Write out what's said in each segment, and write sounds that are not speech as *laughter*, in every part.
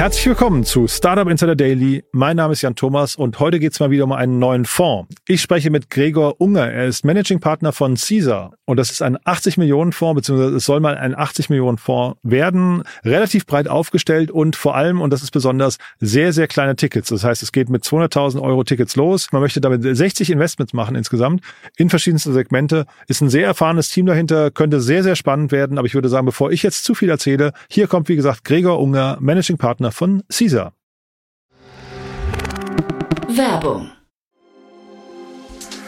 Herzlich willkommen zu Startup Insider Daily. Mein Name ist Jan Thomas und heute geht es mal wieder um einen neuen Fonds. Ich spreche mit Gregor Unger. Er ist Managing Partner von Caesar und das ist ein 80 Millionen Fonds, beziehungsweise es soll mal ein 80 Millionen Fonds werden. Relativ breit aufgestellt und vor allem, und das ist besonders, sehr, sehr kleine Tickets. Das heißt, es geht mit 200.000 Euro Tickets los. Man möchte damit 60 Investments machen insgesamt in verschiedenste Segmente. Ist ein sehr erfahrenes Team dahinter, könnte sehr, sehr spannend werden. Aber ich würde sagen, bevor ich jetzt zu viel erzähle, hier kommt, wie gesagt, Gregor Unger, Managing Partner von Caesar. Werbung.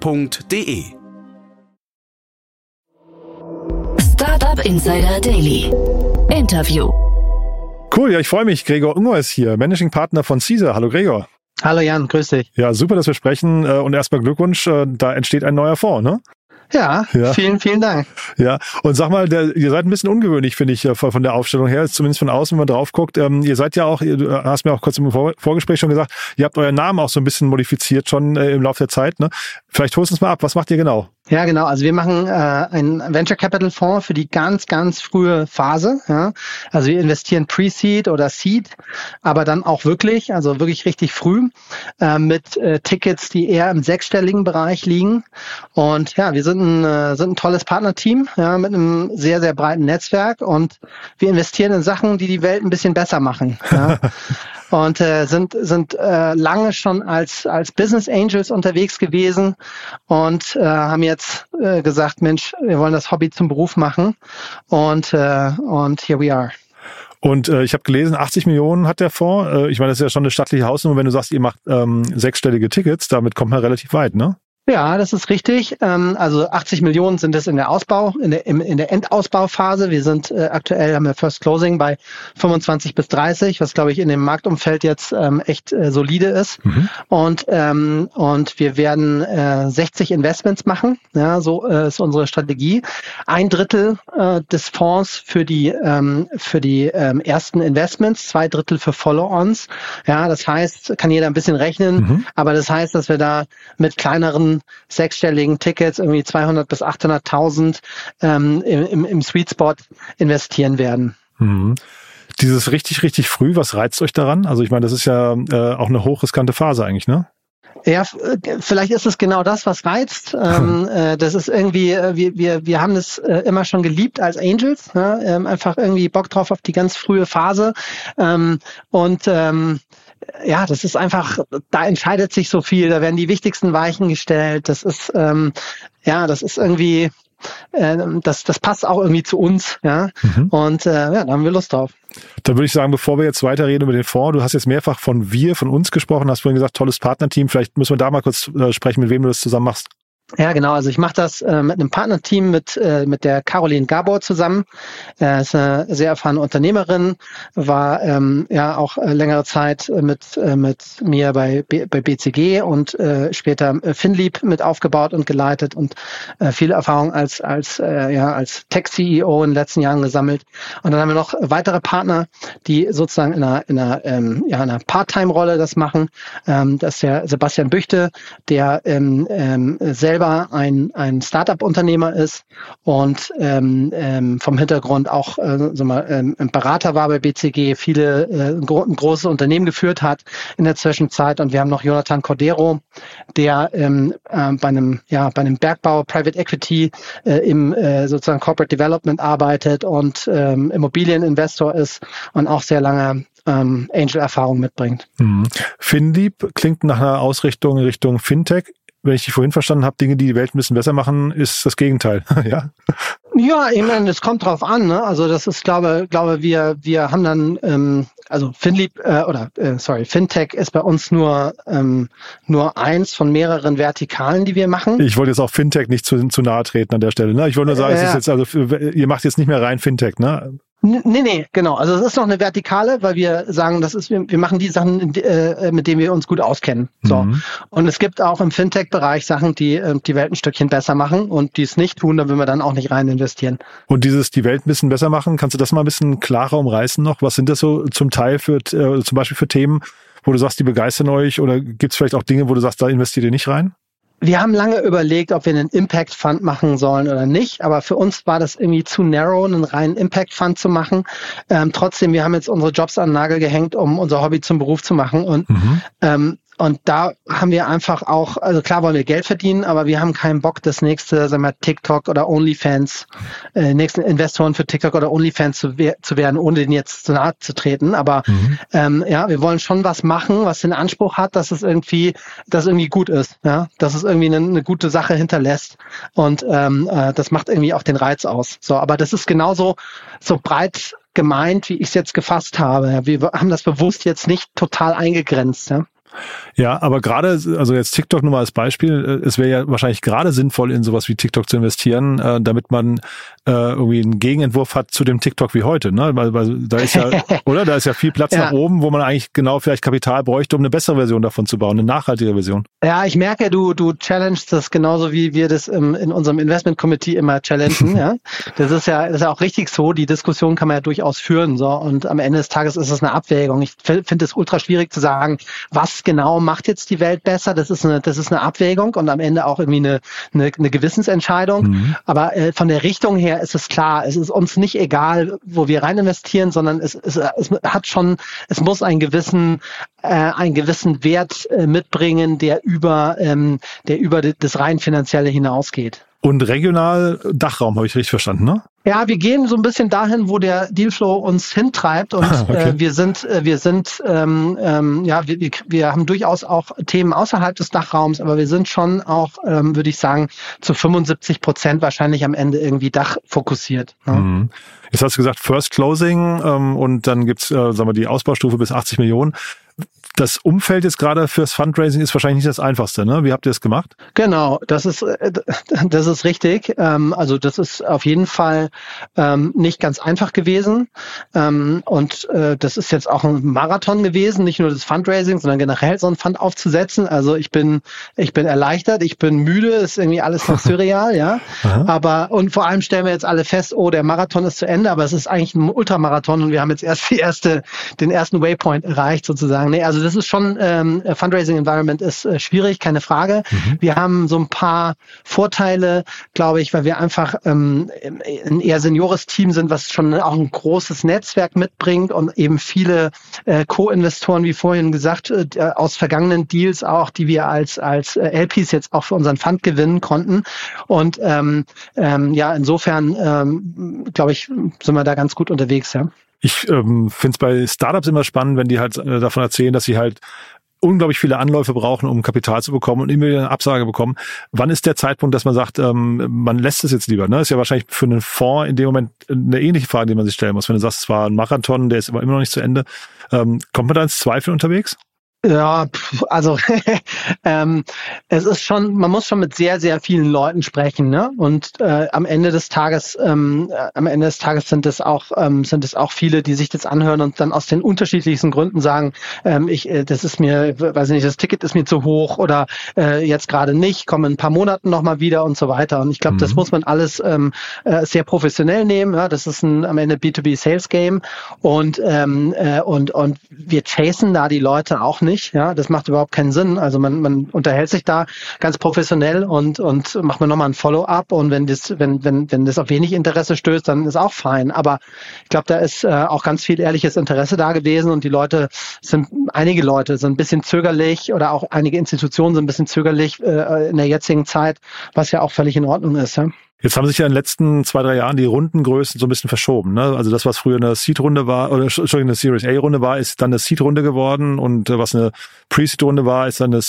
www.startup.de. Startup Insider Daily. Interview. Cool, ja, ich freue mich. Gregor Unger ist hier, Managing Partner von Caesar. Hallo Gregor. Hallo Jan, grüß dich. Ja, super, dass wir sprechen. äh, Und erstmal Glückwunsch, äh, da entsteht ein neuer Fonds, ne? Ja, Ja. vielen, vielen Dank. Ja, und sag mal, der, ihr seid ein bisschen ungewöhnlich, finde ich, äh, von von der Aufstellung her, zumindest von außen, wenn man drauf guckt. Ähm, ihr seid ja auch, ihr, du hast mir auch kurz im Vor Vorgespräch schon gesagt, ihr habt euren Namen auch so ein bisschen modifiziert schon äh, im Laufe der Zeit. Ne? Vielleicht holst du uns mal ab, was macht ihr genau? Ja, genau. Also wir machen äh, einen Venture Capital Fonds für die ganz, ganz frühe Phase. Ja? Also wir investieren Pre-Seed oder Seed, aber dann auch wirklich, also wirklich richtig früh äh, mit äh, Tickets, die eher im sechsstelligen Bereich liegen. Und ja, wir sind ein, äh, sind ein tolles Partnerteam ja, mit einem sehr, sehr breiten Netzwerk und wir investieren in Sachen, die die Welt ein bisschen besser machen. Ja? *laughs* und äh, sind sind äh, lange schon als als Business Angels unterwegs gewesen und äh, haben jetzt äh, gesagt, Mensch, wir wollen das Hobby zum Beruf machen und äh, und here we are. Und äh, ich habe gelesen, 80 Millionen hat der Fonds. Äh, ich meine, das ist ja schon eine stattliche Hausnummer, wenn du sagst, ihr macht ähm, sechsstellige Tickets, damit kommt man relativ weit, ne? Ja, das ist richtig. Ähm, also 80 Millionen sind es in der Ausbau, in der, im- in der Endausbauphase. Wir sind äh, aktuell haben wir First Closing bei 25 bis 30, was glaube ich in dem Marktumfeld jetzt ähm, echt äh, solide ist. Und ähm, und wir werden äh, 60 Investments machen. Ja, so äh, ist unsere Strategie. Ein Drittel äh, des Fonds für die für die ersten Investments, zwei Drittel für Follow-ons. Ja, das heißt, kann jeder ein bisschen rechnen, aber das heißt, dass wir da mit kleineren sechsstelligen Tickets irgendwie 200 bis 800.000 ähm, im, im, Sweet Spot investieren werden. Mhm. Dieses richtig, richtig früh, was reizt euch daran? Also ich meine, das ist ja äh, auch eine hochriskante Phase eigentlich, ne? Ja, äh, vielleicht ist es genau das, was reizt. Ähm, *laughs* äh, das ist irgendwie, äh, wir, wir, wir haben das äh, immer schon geliebt als Angels, ne? ähm, einfach irgendwie Bock drauf auf die ganz frühe Phase. Ähm, und ähm, ja, das ist einfach, da entscheidet sich so viel, da werden die wichtigsten Weichen gestellt. Das ist, ähm, ja, das ist irgendwie, ähm, das, das passt auch irgendwie zu uns, ja. Und äh, ja, da haben wir Lust drauf. Dann würde ich sagen, bevor wir jetzt weiterreden über den Fonds, du hast jetzt mehrfach von wir, von uns gesprochen, hast vorhin gesagt, tolles Partnerteam. Vielleicht müssen wir da mal kurz äh, sprechen, mit wem du das zusammen machst. Ja, genau. Also ich mache das äh, mit einem Partnerteam mit äh, mit der Caroline Gabor zusammen. Äh, ist eine sehr erfahrene Unternehmerin, war ähm, ja auch äh, längere Zeit mit äh, mit mir bei B bei BCG und äh, später Finlieb mit aufgebaut und geleitet und viele Erfahrung als als ja als Tech CEO in den letzten Jahren gesammelt. Und dann haben wir noch weitere Partner, die sozusagen in einer in einer ähm, ja in einer Part-Time-Rolle das machen. Ähm, das ist der Sebastian Büchte, der ähm, ähm, selber ein, ein Startup-Unternehmer ist und ähm, ähm, vom Hintergrund auch äh, sag mal, ähm, Berater war bei BCG, viele äh, gro ein großes Unternehmen geführt hat in der Zwischenzeit. Und wir haben noch Jonathan Cordero, der ähm, äh, bei einem ja bei einem Bergbau Private Equity äh, im äh, sozusagen Corporate Development arbeitet und ähm, Immobilieninvestor ist und auch sehr lange ähm, Angel-Erfahrung mitbringt. Mhm. FinLeap klingt nach einer Ausrichtung in Richtung Fintech. Wenn ich dich vorhin verstanden habe, Dinge, die die Welt ein bisschen besser machen, ist das Gegenteil, *laughs* ja? Ja, ich meine, es kommt drauf an. Ne? Also das ist, glaube, glaube wir, wir haben dann, ähm, also Finlieb äh, oder äh, sorry, Fintech ist bei uns nur ähm, nur eins von mehreren Vertikalen, die wir machen. Ich wollte jetzt auch Fintech nicht zu, zu nahe treten an der Stelle. Ne? Ich wollte nur sagen, äh, es ist jetzt also ihr macht jetzt nicht mehr rein Fintech, ne? Nee, nee, genau. Also es ist noch eine Vertikale, weil wir sagen, das ist, wir, wir machen die Sachen, äh, mit denen wir uns gut auskennen. So. Mhm. Und es gibt auch im Fintech-Bereich Sachen, die äh, die Welt ein Stückchen besser machen und die es nicht tun, da will wir dann auch nicht rein investieren. Und dieses die Welt ein bisschen besser machen, kannst du das mal ein bisschen klarer umreißen noch? Was sind das so zum Teil für äh, zum Beispiel für Themen, wo du sagst, die begeistern euch oder gibt es vielleicht auch Dinge, wo du sagst, da investiert ihr nicht rein? Wir haben lange überlegt, ob wir einen Impact Fund machen sollen oder nicht, aber für uns war das irgendwie zu narrow, einen reinen Impact Fund zu machen. Ähm, trotzdem, wir haben jetzt unsere Jobs an den Nagel gehängt, um unser Hobby zum Beruf zu machen und mhm. ähm, und da haben wir einfach auch, also klar wollen wir Geld verdienen, aber wir haben keinen Bock, das nächste, sagen wir, TikTok oder OnlyFans, äh, nächsten Investoren für TikTok oder OnlyFans zu, zu werden, ohne den jetzt zu nahe zu treten. Aber mhm. ähm, ja, wir wollen schon was machen, was den Anspruch hat, dass es irgendwie, dass es irgendwie gut ist, ja, dass es irgendwie eine, eine gute Sache hinterlässt. Und ähm, äh, das macht irgendwie auch den Reiz aus. So, aber das ist genauso so breit gemeint, wie ich es jetzt gefasst habe. Wir haben das bewusst jetzt nicht total eingegrenzt. Ja? Ja, aber gerade, also jetzt TikTok nur mal als Beispiel, äh, es wäre ja wahrscheinlich gerade sinnvoll, in sowas wie TikTok zu investieren, äh, damit man äh, irgendwie einen Gegenentwurf hat zu dem TikTok wie heute, ne? Weil, weil da ist ja, *laughs* oder? Da ist ja viel Platz ja. nach oben, wo man eigentlich genau vielleicht Kapital bräuchte, um eine bessere Version davon zu bauen, eine nachhaltige Version. Ja, ich merke, du, du challengest das genauso wie wir das im, in unserem Investment Committee immer challengen, *laughs* ja. Das ist ja, das ist ja auch richtig so. Die Diskussion kann man ja durchaus führen, so. Und am Ende des Tages ist es eine Abwägung. Ich finde es ultra schwierig zu sagen, was genau macht jetzt die Welt besser. Das ist eine, das ist eine Abwägung und am Ende auch irgendwie eine, eine, eine Gewissensentscheidung. Mhm. Aber äh, von der Richtung her ist es klar, es ist uns nicht egal, wo wir rein investieren, sondern es, es, es hat schon, es muss einen gewissen, äh, einen gewissen Wert äh, mitbringen, der über, ähm, der über das rein finanzielle hinausgeht. Und regional Dachraum, habe ich richtig verstanden, ne? Ja, wir gehen so ein bisschen dahin, wo der Dealflow uns hintreibt und okay. äh, wir sind, äh, wir sind, ähm, ähm, ja, wir, wir haben durchaus auch Themen außerhalb des Dachraums, aber wir sind schon auch, ähm, würde ich sagen, zu 75 Prozent wahrscheinlich am Ende irgendwie dachfokussiert. Ne? Mhm. Jetzt hast du gesagt First Closing ähm, und dann gibt's, äh, sagen wir, die Ausbaustufe bis 80 Millionen das Umfeld jetzt gerade fürs Fundraising ist wahrscheinlich nicht das einfachste, ne? Wie habt ihr es gemacht? Genau, das ist äh, *laughs* das ist richtig. Ähm, also das ist auf jeden Fall ähm, nicht ganz einfach gewesen. Ähm, und äh, das ist jetzt auch ein Marathon gewesen, nicht nur das Fundraising, sondern generell so ein Fund aufzusetzen. Also ich bin ich bin erleichtert, ich bin müde, ist irgendwie alles noch *laughs* surreal, ja. Aber und vor allem stellen wir jetzt alle fest, oh, der Marathon ist zu Ende, aber es ist eigentlich ein Ultramarathon und wir haben jetzt erst die erste den ersten Waypoint erreicht sozusagen. Nee, also das ist schon, ähm, Fundraising Environment ist äh, schwierig, keine Frage. Mhm. Wir haben so ein paar Vorteile, glaube ich, weil wir einfach ähm, ein eher seniores Team sind, was schon auch ein großes Netzwerk mitbringt und eben viele äh, Co-Investoren, wie vorhin gesagt, äh, aus vergangenen Deals auch, die wir als, als äh, LPs jetzt auch für unseren Fund gewinnen konnten. Und ähm, ähm, ja, insofern ähm, glaube ich, sind wir da ganz gut unterwegs, ja. Ich ähm, finde es bei Startups immer spannend, wenn die halt äh, davon erzählen, dass sie halt unglaublich viele Anläufe brauchen, um Kapital zu bekommen und immer wieder eine Absage bekommen. Wann ist der Zeitpunkt, dass man sagt, ähm, man lässt es jetzt lieber? Ne? Ist ja wahrscheinlich für einen Fonds in dem Moment eine ähnliche Frage, die man sich stellen muss. Wenn du sagst, es war ein Marathon, der ist aber immer noch nicht zu Ende. Ähm, kommt man da ins Zweifel unterwegs? Ja, also *laughs* ähm, es ist schon, man muss schon mit sehr, sehr vielen Leuten sprechen, ne? Und äh, am Ende des Tages, ähm, äh, am Ende des Tages sind es auch, ähm, sind es auch viele, die sich das anhören und dann aus den unterschiedlichsten Gründen sagen, ähm, ich, äh, das ist mir, weiß nicht, das Ticket ist mir zu hoch oder äh, jetzt gerade nicht, komme in ein paar Monaten nochmal wieder und so weiter. Und ich glaube, mhm. das muss man alles ähm, äh, sehr professionell nehmen. Ja? Das ist ein am Ende B2B Sales Game und ähm, äh, und und wir chasen da die Leute auch nicht nicht. Ja, das macht überhaupt keinen Sinn. Also man, man unterhält sich da ganz professionell und, und macht man nochmal ein Follow-up und wenn das, wenn, wenn, wenn das auf wenig Interesse stößt, dann ist auch fein. Aber ich glaube, da ist äh, auch ganz viel ehrliches Interesse da gewesen und die Leute sind, einige Leute sind ein bisschen zögerlich oder auch einige Institutionen sind ein bisschen zögerlich äh, in der jetzigen Zeit, was ja auch völlig in Ordnung ist. Ja? Jetzt haben sich ja in den letzten zwei, drei Jahren die Rundengrößen so ein bisschen verschoben. Ne? Also das, was früher eine Seed-Runde war, oder Entschuldigung, eine Series A-Runde war, ist dann eine Seed-Runde geworden und äh, was eine Pre-Seed-Runde war, ist dann eine,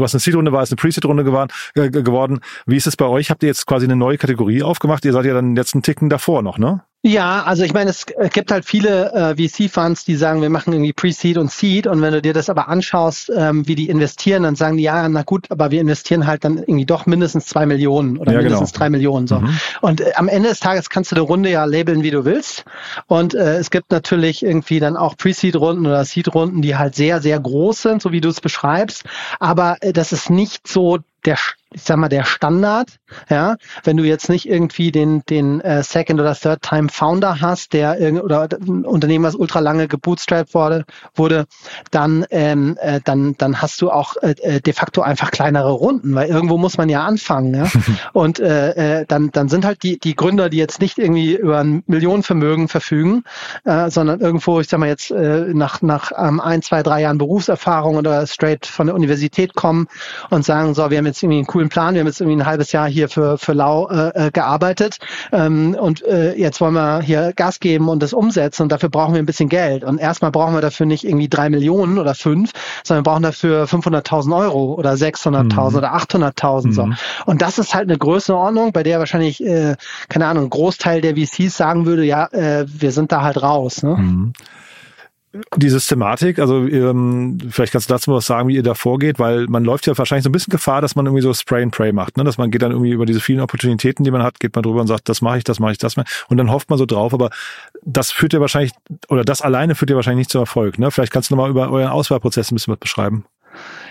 was eine Seed-Runde war, ist eine Pre-Seed-Runde geworden, äh, geworden. Wie ist es bei euch? Habt ihr jetzt quasi eine neue Kategorie aufgemacht? Ihr seid ja dann jetzt einen Ticken davor noch, ne? Ja, also ich meine, es gibt halt viele äh, VC-Funds, die sagen, wir machen irgendwie Pre-Seed und Seed und wenn du dir das aber anschaust, ähm, wie die investieren, dann sagen die, ja, na gut, aber wir investieren halt dann irgendwie doch mindestens zwei Millionen oder ja, mindestens genau. drei Millionen. So. Mhm. Und äh, am Ende des Tages kannst du die Runde ja labeln, wie du willst. Und äh, es gibt natürlich irgendwie dann auch Pre-Seed-Runden oder Seed-Runden, die halt sehr, sehr groß sind, so wie du es beschreibst. Aber äh, das ist nicht so der ich sag mal, der Standard. Ja, wenn du jetzt nicht irgendwie den, den äh, Second oder Third Time Founder hast, der irgend, oder ein Unternehmen, was ultra lange gebootstrapped wurde, wurde, dann, ähm, äh, dann, dann hast du auch äh, äh, de facto einfach kleinere Runden, weil irgendwo muss man ja anfangen. Ja? *laughs* Und äh, äh, dann, dann sind halt die, die Gründer, die jetzt nicht irgendwie über ein Millionenvermögen verfügen, äh, sondern irgendwo, ich sag mal jetzt äh, nach, nach ähm, ein, zwei, drei Jahren Berufserfahrung oder straight von der Universität kommen und sagen, so, wir haben jetzt irgendwie einen coolen Plan. Wir haben jetzt irgendwie ein halbes Jahr hier für, für Lau äh, äh, gearbeitet ähm, und äh, jetzt wollen wir hier Gas geben und das umsetzen und dafür brauchen wir ein bisschen Geld. Und erstmal brauchen wir dafür nicht irgendwie drei Millionen oder fünf, sondern wir brauchen dafür 500.000 Euro oder 600.000 mhm. oder 800.000 mhm. so. Und das ist halt eine Größenordnung, bei der wahrscheinlich, äh, keine Ahnung, ein Großteil der VCs sagen würde, ja, äh, wir sind da halt raus. Ne? Mhm die Systematik, also ähm, vielleicht kannst du dazu mal was sagen, wie ihr da vorgeht, weil man läuft ja wahrscheinlich so ein bisschen Gefahr, dass man irgendwie so Spray and Pray macht, ne? dass man geht dann irgendwie über diese vielen Opportunitäten, die man hat, geht man drüber und sagt, das mache ich, das mache ich, das mache und dann hofft man so drauf, aber das führt ja wahrscheinlich, oder das alleine führt ja wahrscheinlich nicht zum Erfolg. Ne? Vielleicht kannst du nochmal über euren Auswahlprozess ein bisschen was beschreiben.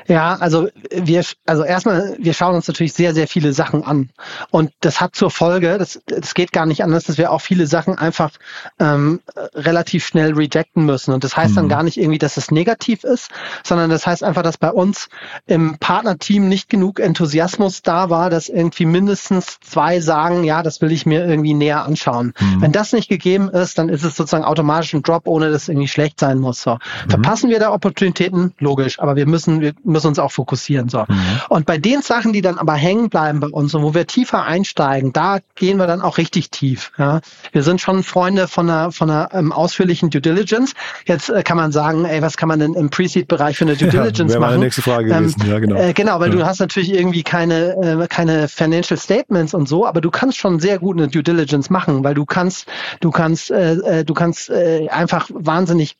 Ja, also wir, also erstmal, wir schauen uns natürlich sehr, sehr viele Sachen an. Und das hat zur Folge, das, das geht gar nicht anders, dass wir auch viele Sachen einfach ähm, relativ schnell rejecten müssen. Und das heißt mhm. dann gar nicht irgendwie, dass es negativ ist, sondern das heißt einfach, dass bei uns im Partnerteam nicht genug Enthusiasmus da war, dass irgendwie mindestens zwei sagen, ja, das will ich mir irgendwie näher anschauen. Mhm. Wenn das nicht gegeben ist, dann ist es sozusagen automatisch ein Drop, ohne dass es irgendwie schlecht sein muss. So. Mhm. Verpassen wir da Opportunitäten? Logisch, aber wir müssen, wir müssen uns auch fokussieren. So. Mhm. Und bei den Sachen, die dann aber hängen bleiben bei uns und wo wir tiefer einsteigen, da gehen wir dann auch richtig tief. Ja. Wir sind schon Freunde von einer, von einer ähm, ausführlichen Due Diligence. Jetzt äh, kann man sagen, ey, was kann man denn im Pre-Seed-Bereich für eine Due Diligence ja, machen? Meine nächste Frage ähm, gewesen. Ja, genau. Äh, genau, weil ja. du hast natürlich irgendwie keine, äh, keine Financial Statements und so, aber du kannst schon sehr gut eine Due Diligence machen, weil du kannst, du kannst, äh, äh du kannst äh, einfach wahnsinnig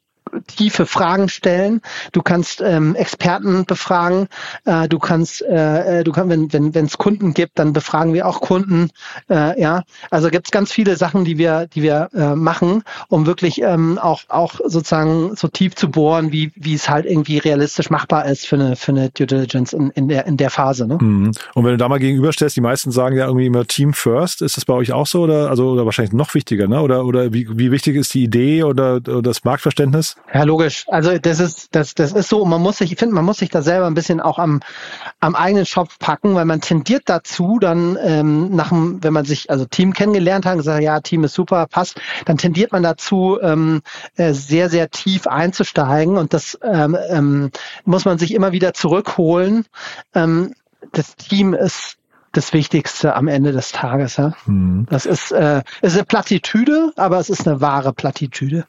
tiefe Fragen stellen. Du kannst ähm, Experten befragen. Äh, du kannst, äh, äh du kannst, wenn wenn wenn es Kunden gibt, dann befragen wir auch Kunden. Äh, ja, also gibt es ganz viele Sachen, die wir die wir äh, machen, um wirklich ähm, auch auch sozusagen so tief zu bohren, wie wie es halt irgendwie realistisch machbar ist für eine für eine Due Diligence in, in der in der Phase. Ne? Mhm. Und wenn du da mal gegenüberstellst, die meisten sagen ja irgendwie immer Team First. Ist das bei euch auch so oder also oder wahrscheinlich noch wichtiger, ne? Oder oder wie wie wichtig ist die Idee oder, oder das Marktverständnis? Ja, logisch. Also das ist, das, das ist so, man muss sich, ich finde, man muss sich da selber ein bisschen auch am, am eigenen Schopf packen, weil man tendiert dazu, dann ähm, nach dem, wenn man sich also Team kennengelernt hat und gesagt, ja, Team ist super, passt, dann tendiert man dazu, ähm, äh, sehr, sehr tief einzusteigen und das ähm, ähm, muss man sich immer wieder zurückholen. Ähm, das Team ist das Wichtigste am Ende des Tages. Ja? Mhm. Das ist, äh, ist eine Plattitüde, aber es ist eine wahre Plattitüde.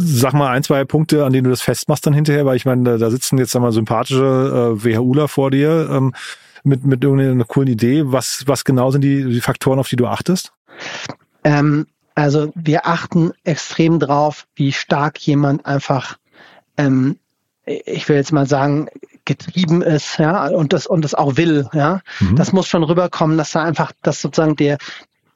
Sag mal ein, zwei Punkte, an denen du das festmachst dann hinterher, weil ich meine, da sitzen jetzt einmal sympathische äh, WHUler vor dir ähm, mit, mit irgendeiner coolen Idee. Was, was genau sind die, die Faktoren, auf die du achtest? Ähm, also wir achten extrem drauf, wie stark jemand einfach, ähm, ich will jetzt mal sagen, getrieben ist, ja, und das und das auch will, ja. Mhm. Das muss schon rüberkommen, dass da einfach, dass sozusagen der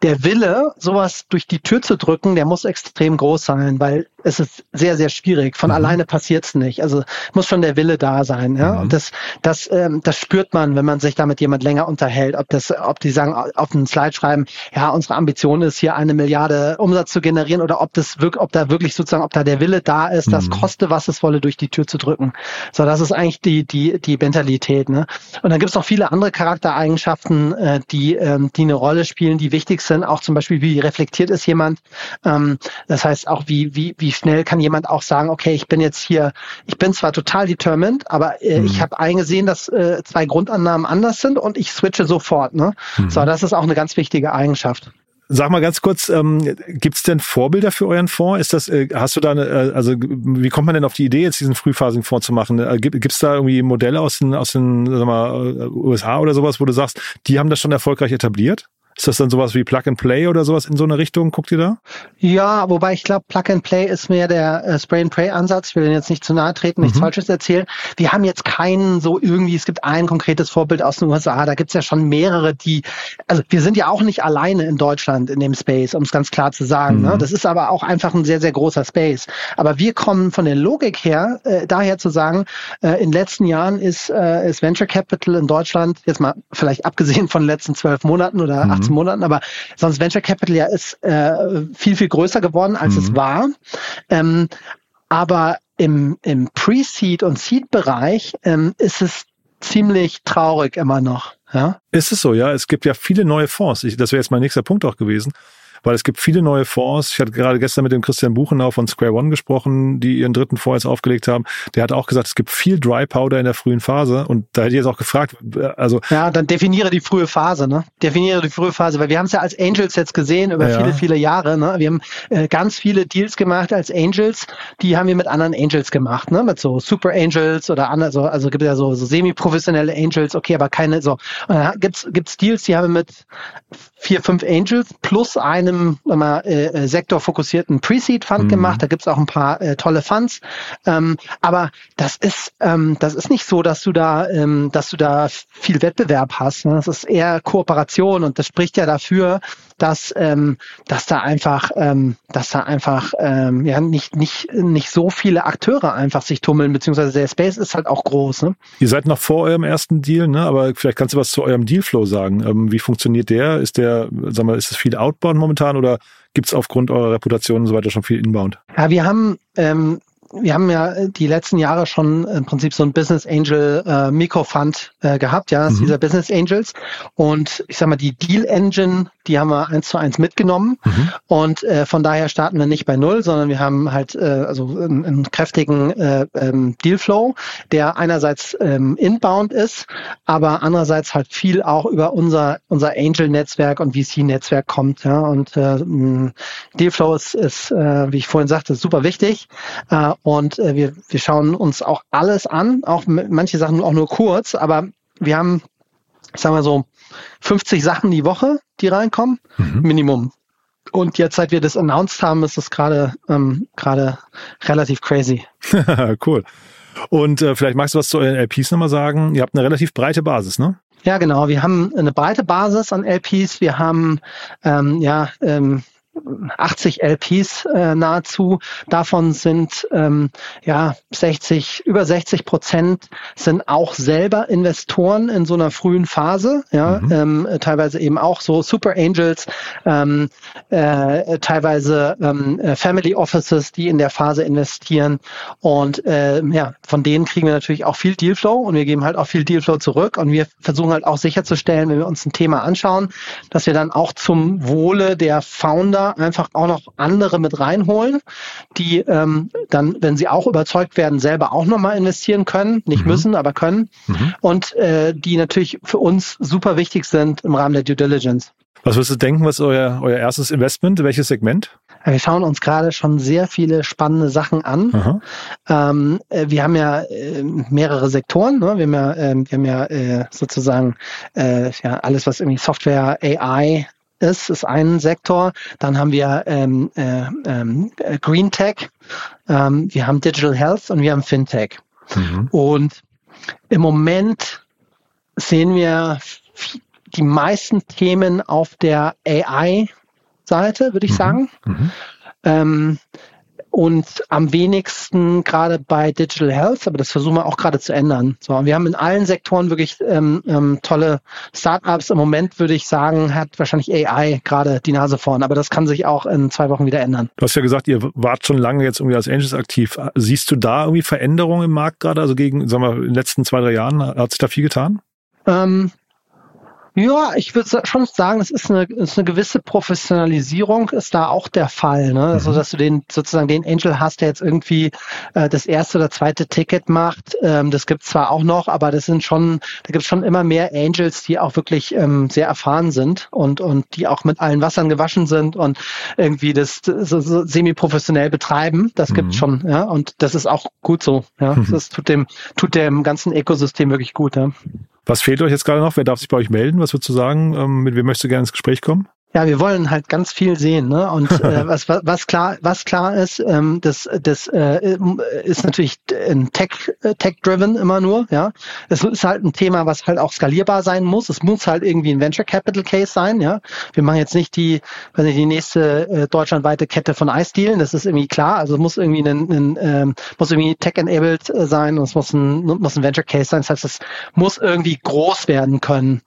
der Wille, sowas durch die Tür zu drücken, der muss extrem groß sein, weil es ist sehr, sehr schwierig. Von mhm. alleine passiert's nicht. Also muss schon der Wille da sein. Ja? Mhm. Und das, das, ähm, das spürt man, wenn man sich da mit jemand länger unterhält. Ob das, ob die sagen, auf einen Slide schreiben, ja, unsere Ambition ist hier eine Milliarde Umsatz zu generieren oder ob das wirklich, ob da wirklich sozusagen, ob da der Wille da ist, mhm. das koste, was es wolle, durch die Tür zu drücken. So, das ist eigentlich die, die, die Mentalität. Ne? Und dann gibt's noch viele andere Charaktereigenschaften, äh, die, ähm, die eine Rolle spielen, die wichtig sind. Auch zum Beispiel, wie reflektiert ist jemand. Ähm, das heißt auch, wie, wie, wie wie schnell kann jemand auch sagen, okay, ich bin jetzt hier, ich bin zwar total determined, aber äh, mhm. ich habe eingesehen, dass äh, zwei Grundannahmen anders sind und ich switche sofort. Ne? Mhm. So, das ist auch eine ganz wichtige Eigenschaft. Sag mal ganz kurz, ähm, gibt es denn Vorbilder für euren Fonds? Ist das, äh, hast du da eine, äh, also wie kommt man denn auf die Idee, jetzt diesen frühphasigen Fonds zu machen? Äh, gibt es da irgendwie Modelle aus den, aus den sag mal, äh, USA oder sowas, wo du sagst, die haben das schon erfolgreich etabliert? Ist das dann sowas wie Plug and Play oder sowas in so eine Richtung? Guckt ihr da? Ja, wobei ich glaube, Plug and Play ist mehr der äh, Spray and Pray Ansatz. Ich will jetzt nicht zu nahe treten, nichts mhm. Falsches erzählen. Wir haben jetzt keinen so irgendwie, es gibt ein konkretes Vorbild aus den USA. Da gibt's ja schon mehrere, die, also wir sind ja auch nicht alleine in Deutschland in dem Space, um es ganz klar zu sagen. Ne? Mhm. Ne? Das ist aber auch einfach ein sehr, sehr großer Space. Aber wir kommen von der Logik her, äh, daher zu sagen, äh, in den letzten Jahren ist, äh, ist Venture Capital in Deutschland, jetzt mal vielleicht abgesehen von den letzten zwölf Monaten oder mhm. 18 Monaten, aber sonst Venture Capital ja ist äh, viel, viel größer geworden, als mhm. es war. Ähm, aber im, im Pre-Seed und Seed-Bereich ähm, ist es ziemlich traurig immer noch. Ja? Ist es so, ja. Es gibt ja viele neue Fonds. Ich, das wäre jetzt mein nächster Punkt auch gewesen weil es gibt viele neue Fonds. Ich hatte gerade gestern mit dem Christian Buchenau von Square One gesprochen, die ihren dritten Fonds jetzt aufgelegt haben. Der hat auch gesagt, es gibt viel Dry Powder in der frühen Phase und da hätte ich jetzt auch gefragt, also. Ja, dann definiere die frühe Phase, ne? Definiere die frühe Phase, weil wir haben es ja als Angels jetzt gesehen über ja. viele, viele Jahre, ne? Wir haben äh, ganz viele Deals gemacht als Angels, die haben wir mit anderen Angels gemacht, ne? Mit so Super Angels oder andere, so, also gibt es ja so, so semi-professionelle Angels, okay, aber keine, so. Und dann gibt's, gibt's Deals, die haben wir mit vier, fünf Angels plus eine einem mal, äh, äh, sektorfokussierten Pre-Seed-Fund mhm. gemacht. Da gibt's auch ein paar äh, tolle Funds. Ähm, aber das ist, ähm, das ist nicht so, dass du da, ähm, dass du da viel Wettbewerb hast. Ne? Das ist eher Kooperation und das spricht ja dafür, dass, ähm, dass da einfach, ähm, dass da einfach ähm, ja nicht, nicht, nicht so viele Akteure einfach sich tummeln, beziehungsweise der Space ist halt auch groß. Ne? Ihr seid noch vor eurem ersten Deal, ne? aber vielleicht kannst du was zu eurem Dealflow sagen. Ähm, wie funktioniert der? Ist der, sag mal, ist es viel Outbound momentan oder gibt es aufgrund eurer Reputation und so weiter schon viel Inbound? Ja, wir haben ähm, wir haben ja die letzten Jahre schon im Prinzip so ein Business Angel äh, Mikrofund äh, gehabt, ja, mhm. dieser Business Angels. Und ich sag mal, die Deal Engine, die haben wir eins zu eins mitgenommen. Mhm. Und äh, von daher starten wir nicht bei null, sondern wir haben halt äh, also einen, einen kräftigen äh, ähm, Dealflow, der einerseits ähm, inbound ist, aber andererseits halt viel auch über unser unser Angel-Netzwerk und VC-Netzwerk kommt. Ja, und äh, Dealflow ist, ist äh, wie ich vorhin sagte, super wichtig. Äh, und äh, wir, wir schauen uns auch alles an, auch manche Sachen auch nur kurz, aber wir haben, sagen wir so, 50 Sachen die Woche, die reinkommen, mhm. Minimum. Und jetzt, seit wir das announced haben, ist das gerade ähm, gerade relativ crazy. *laughs* cool. Und äh, vielleicht magst du was zu euren LPs nochmal sagen. Ihr habt eine relativ breite Basis, ne? Ja, genau. Wir haben eine breite Basis an LPs. Wir haben ähm, ja ähm, 80 LPs äh, nahezu. Davon sind ähm, ja 60, über 60 Prozent sind auch selber Investoren in so einer frühen Phase. Ja, mhm. ähm, teilweise eben auch so Super Angels, ähm, äh, teilweise ähm, äh, Family Offices, die in der Phase investieren. Und äh, ja, von denen kriegen wir natürlich auch viel Dealflow und wir geben halt auch viel Dealflow zurück. Und wir versuchen halt auch sicherzustellen, wenn wir uns ein Thema anschauen, dass wir dann auch zum Wohle der Founder einfach auch noch andere mit reinholen, die ähm, dann, wenn sie auch überzeugt werden, selber auch nochmal investieren können, nicht mhm. müssen, aber können. Mhm. Und äh, die natürlich für uns super wichtig sind im Rahmen der Due Diligence. Was würdest du denken, was ist euer, euer erstes Investment? Welches Segment? Wir schauen uns gerade schon sehr viele spannende Sachen an. Ähm, äh, wir haben ja äh, mehrere Sektoren. Ne? Wir haben ja, äh, wir haben ja äh, sozusagen äh, ja, alles, was irgendwie Software, AI, ist, ist ein Sektor. Dann haben wir ähm, äh, ähm, Green Tech, ähm, wir haben Digital Health und wir haben FinTech. Mhm. Und im Moment sehen wir die meisten Themen auf der AI-Seite, würde ich mhm. sagen. Mhm. Ähm, und am wenigsten gerade bei Digital Health, aber das versuchen wir auch gerade zu ändern. So, wir haben in allen Sektoren wirklich ähm, ähm, tolle Startups. Im Moment würde ich sagen, hat wahrscheinlich AI gerade die Nase vorn, aber das kann sich auch in zwei Wochen wieder ändern. Du hast ja gesagt, ihr wart schon lange jetzt irgendwie als Angels aktiv. Siehst du da irgendwie Veränderungen im Markt gerade? Also gegen, sagen wir, in den letzten zwei, drei Jahren hat sich da viel getan? Ähm, Ja, ich würde schon sagen, es ist eine, ist eine gewisse Professionalisierung, ist da auch der Fall. Ne? Also, mhm. dass du den sozusagen den Angel hast, der jetzt irgendwie äh, das erste oder zweite Ticket macht. Ähm, das gibt's zwar auch noch, aber das sind schon, da gibt's schon immer mehr Angels, die auch wirklich ähm, sehr erfahren sind und, und die auch mit allen Wassern gewaschen sind und irgendwie das so, so semi-professionell betreiben. Das mhm. gibt's schon, ja. Und das ist auch gut so. Ja. Mhm. *laughs* Das tut dem, tut dem ganzen Ökosystem wirklich gut, ja. Was fehlt euch jetzt gerade noch? Wer darf sich bei euch melden? Was würdest du sagen? Ähm, mit wem möchtest du gerne ins Gespräch kommen? Ja, wir wollen halt ganz viel sehen, ne? Und *laughs* äh, was, was, was klar, was klar ist, ähm, das, das äh, ist natürlich ein Tech, äh, Tech-driven immer nur, ja. Es ist halt ein Thema, was halt auch skalierbar sein muss. Es muss halt irgendwie ein Venture Capital Case sein, ja. Wir machen jetzt nicht die, weiß nicht, die nächste äh, deutschlandweite Kette von Eisdealen, das ist irgendwie klar. Also es muss irgendwie ein, ein ähm, muss irgendwie tech-enabled äh, sein und es muss ein, muss ein Venture Case sein. Das heißt, es muss irgendwie groß werden können.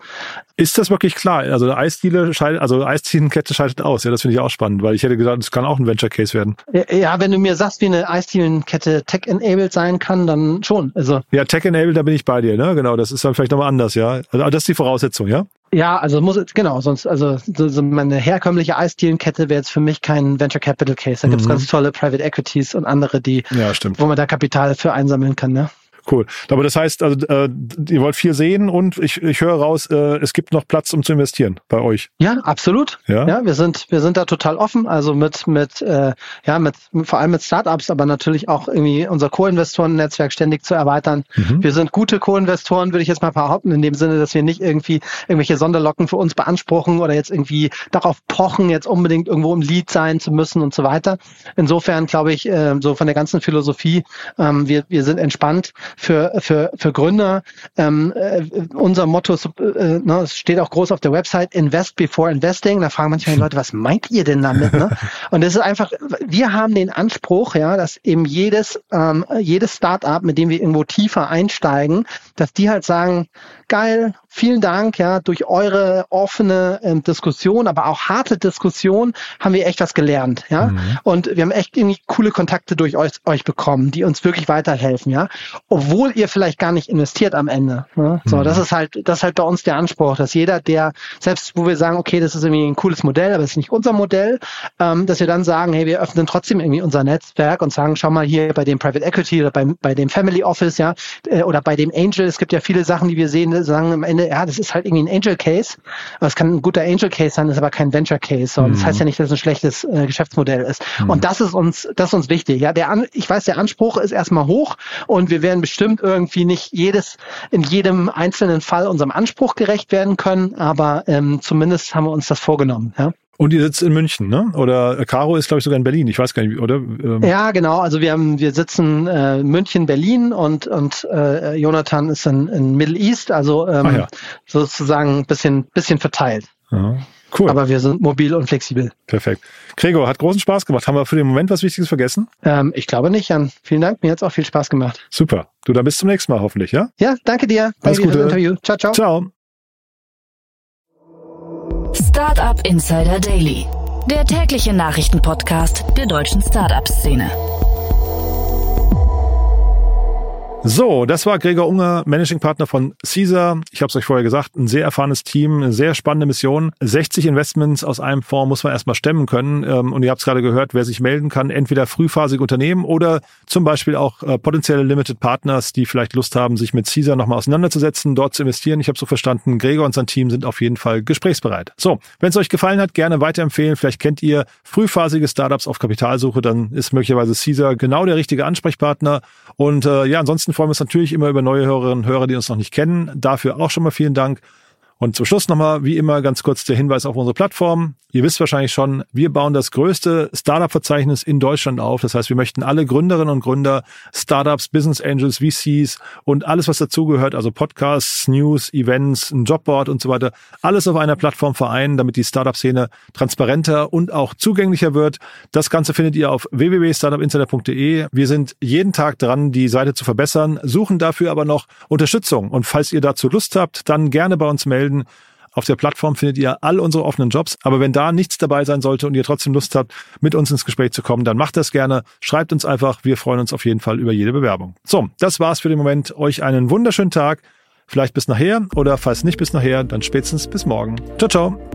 Ist das wirklich klar? Also Eisdiele scheidet, also Eisdienenkette schaltet aus. Ja, das finde ich auch spannend, weil ich hätte gesagt, es kann auch ein Venture Case werden. Ja, wenn du mir sagst, wie eine Eisdienenkette tech-enabled sein kann, dann schon. Also ja, tech-enabled, da bin ich bei dir, ne? Genau, das ist dann vielleicht nochmal anders, ja. Also das ist die Voraussetzung, ja? Ja, also muss genau, sonst also so, meine herkömmliche Eisdienenkette wäre jetzt für mich kein Venture Capital Case. Da mhm. gibt's ganz tolle Private Equities und andere, die ja, wo man da Kapital für einsammeln kann, ne? Cool. Aber das heißt, also äh, ihr wollt viel sehen und ich, ich höre raus, äh, es gibt noch Platz, um zu investieren bei euch. Ja, absolut. Ja, ja wir sind wir sind da total offen. Also mit mit äh, ja mit vor allem mit Startups, aber natürlich auch irgendwie unser Co-Investoren-Netzwerk ständig zu erweitern. Mhm. Wir sind gute Co-Investoren, würde ich jetzt mal behaupten, in dem Sinne, dass wir nicht irgendwie irgendwelche Sonderlocken für uns beanspruchen oder jetzt irgendwie darauf pochen, jetzt unbedingt irgendwo im Lead sein zu müssen und so weiter. Insofern glaube ich, äh, so von der ganzen Philosophie, ähm, wir wir sind entspannt für, für, für Gründer. Ähm, äh, unser Motto äh, ne, es steht auch groß auf der Website, invest before investing. Da fragen manchmal die Leute, was meint ihr denn damit? Ne? *laughs* Und das ist einfach, wir haben den Anspruch, ja, dass eben jedes, ähm, jedes Startup, mit dem wir irgendwo tiefer einsteigen, dass die halt sagen, geil, vielen Dank, ja, durch eure offene ähm, Diskussion, aber auch harte Diskussion haben wir echt was gelernt, ja. Mhm. Und wir haben echt irgendwie coole Kontakte durch euch, euch bekommen, die uns wirklich weiterhelfen, ja. Obwohl ihr vielleicht gar nicht investiert am Ende. Ne? So, mhm. das ist halt, das ist halt bei uns der Anspruch, dass jeder, der, selbst wo wir sagen, okay, das ist irgendwie ein cooles Modell, aber es ist nicht unser Modell, ähm, dass wir dann sagen, hey, wir öffnen trotzdem irgendwie unser Netzwerk und sagen, schau mal hier bei dem Private Equity oder bei, bei dem Family Office, ja, äh, oder bei dem Angel, es gibt ja viele Sachen, die wir sehen, sagen am Ende, ja, das ist halt irgendwie ein Angel Case. Aber es kann ein guter Angel Case sein, ist aber kein Venture Case. Und mhm. das heißt ja nicht, dass es ein schlechtes äh, Geschäftsmodell ist. Mhm. Und das ist uns, das ist uns wichtig. Ja, der, An ich weiß, der Anspruch ist erstmal hoch und wir werden bestimmt irgendwie nicht jedes, in jedem einzelnen Fall unserem Anspruch gerecht werden können, aber ähm, zumindest haben wir uns das vorgenommen. Ja. Und ihr sitzt in München, ne? Oder äh, Caro ist, glaube ich, sogar in Berlin. Ich weiß gar nicht, oder? Ähm ja, genau. Also wir haben, wir sitzen äh, München, Berlin und und äh, Jonathan ist in, in Middle East, also ähm, ja. sozusagen ein bisschen bisschen verteilt. Ja. Cool. Aber wir sind mobil und flexibel. Perfekt. Gregor, hat großen Spaß gemacht. Haben wir für den Moment was Wichtiges vergessen? Ähm, ich glaube nicht, Jan. Vielen Dank. Mir hat es auch viel Spaß gemacht. Super. Du, dann bis zum nächsten Mal hoffentlich, ja? Ja, danke dir. Alles danke Gute. Dir Interview. Ciao, ciao. Ciao. Startup Insider Daily, der tägliche Nachrichtenpodcast der deutschen Startup-Szene. So, das war Gregor Unger, Managing Partner von Caesar. Ich habe es euch vorher gesagt, ein sehr erfahrenes Team, eine sehr spannende Mission. 60 Investments aus einem Fonds muss man erstmal stemmen können. Ähm, und ihr habt es gerade gehört, wer sich melden kann, entweder frühphasige Unternehmen oder zum Beispiel auch äh, potenzielle Limited Partners, die vielleicht Lust haben, sich mit Caesar nochmal auseinanderzusetzen, dort zu investieren. Ich habe so verstanden, Gregor und sein Team sind auf jeden Fall gesprächsbereit. So, wenn es euch gefallen hat, gerne weiterempfehlen. Vielleicht kennt ihr frühphasige Startups auf Kapitalsuche, dann ist möglicherweise Caesar genau der richtige Ansprechpartner. Und äh, ja, ansonsten freuen wir uns natürlich immer über neue Hörerinnen und Hörer, die uns noch nicht kennen. Dafür auch schon mal vielen Dank. Und zum Schluss nochmal, wie immer, ganz kurz der Hinweis auf unsere Plattform. Ihr wisst wahrscheinlich schon, wir bauen das größte Startup-Verzeichnis in Deutschland auf. Das heißt, wir möchten alle Gründerinnen und Gründer, Startups, Business Angels, VCs und alles, was dazugehört, also Podcasts, News, Events, ein Jobboard und so weiter, alles auf einer Plattform vereinen, damit die Startup-Szene transparenter und auch zugänglicher wird. Das Ganze findet ihr auf www.startupinsider.de. Wir sind jeden Tag dran, die Seite zu verbessern, suchen dafür aber noch Unterstützung. Und falls ihr dazu Lust habt, dann gerne bei uns melden melden. Auf der Plattform findet ihr all unsere offenen Jobs. Aber wenn da nichts dabei sein sollte und ihr trotzdem Lust habt, mit uns ins Gespräch zu kommen, dann macht das gerne. Schreibt uns einfach. Wir freuen uns auf jeden Fall über jede Bewerbung. So, das war's für den Moment. Euch einen wunderschönen Tag. Vielleicht bis nachher oder falls nicht bis nachher, dann spätestens bis morgen. Ciao, ciao.